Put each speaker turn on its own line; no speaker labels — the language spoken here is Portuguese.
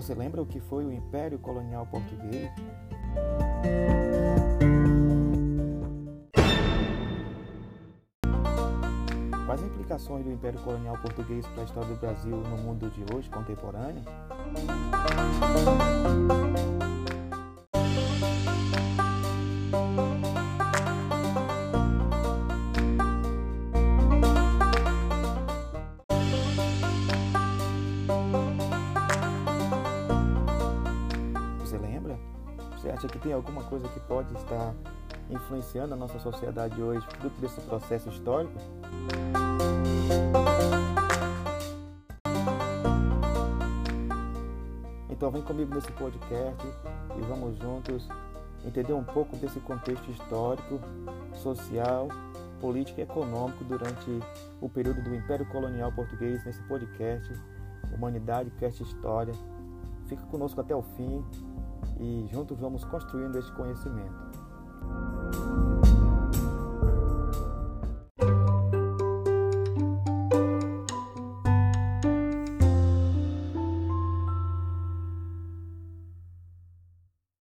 Você lembra o que foi o Império Colonial Português? Quais implicações do Império Colonial Português para a história do Brasil no mundo de hoje, contemporâneo? Você acha que tem alguma coisa que pode estar influenciando a nossa sociedade hoje, fruto desse processo histórico? Então vem comigo nesse podcast e vamos juntos entender um pouco desse contexto histórico, social, político e econômico durante o período do Império Colonial Português nesse podcast Humanidade Cast História. Fica conosco até o fim e juntos vamos construindo este conhecimento.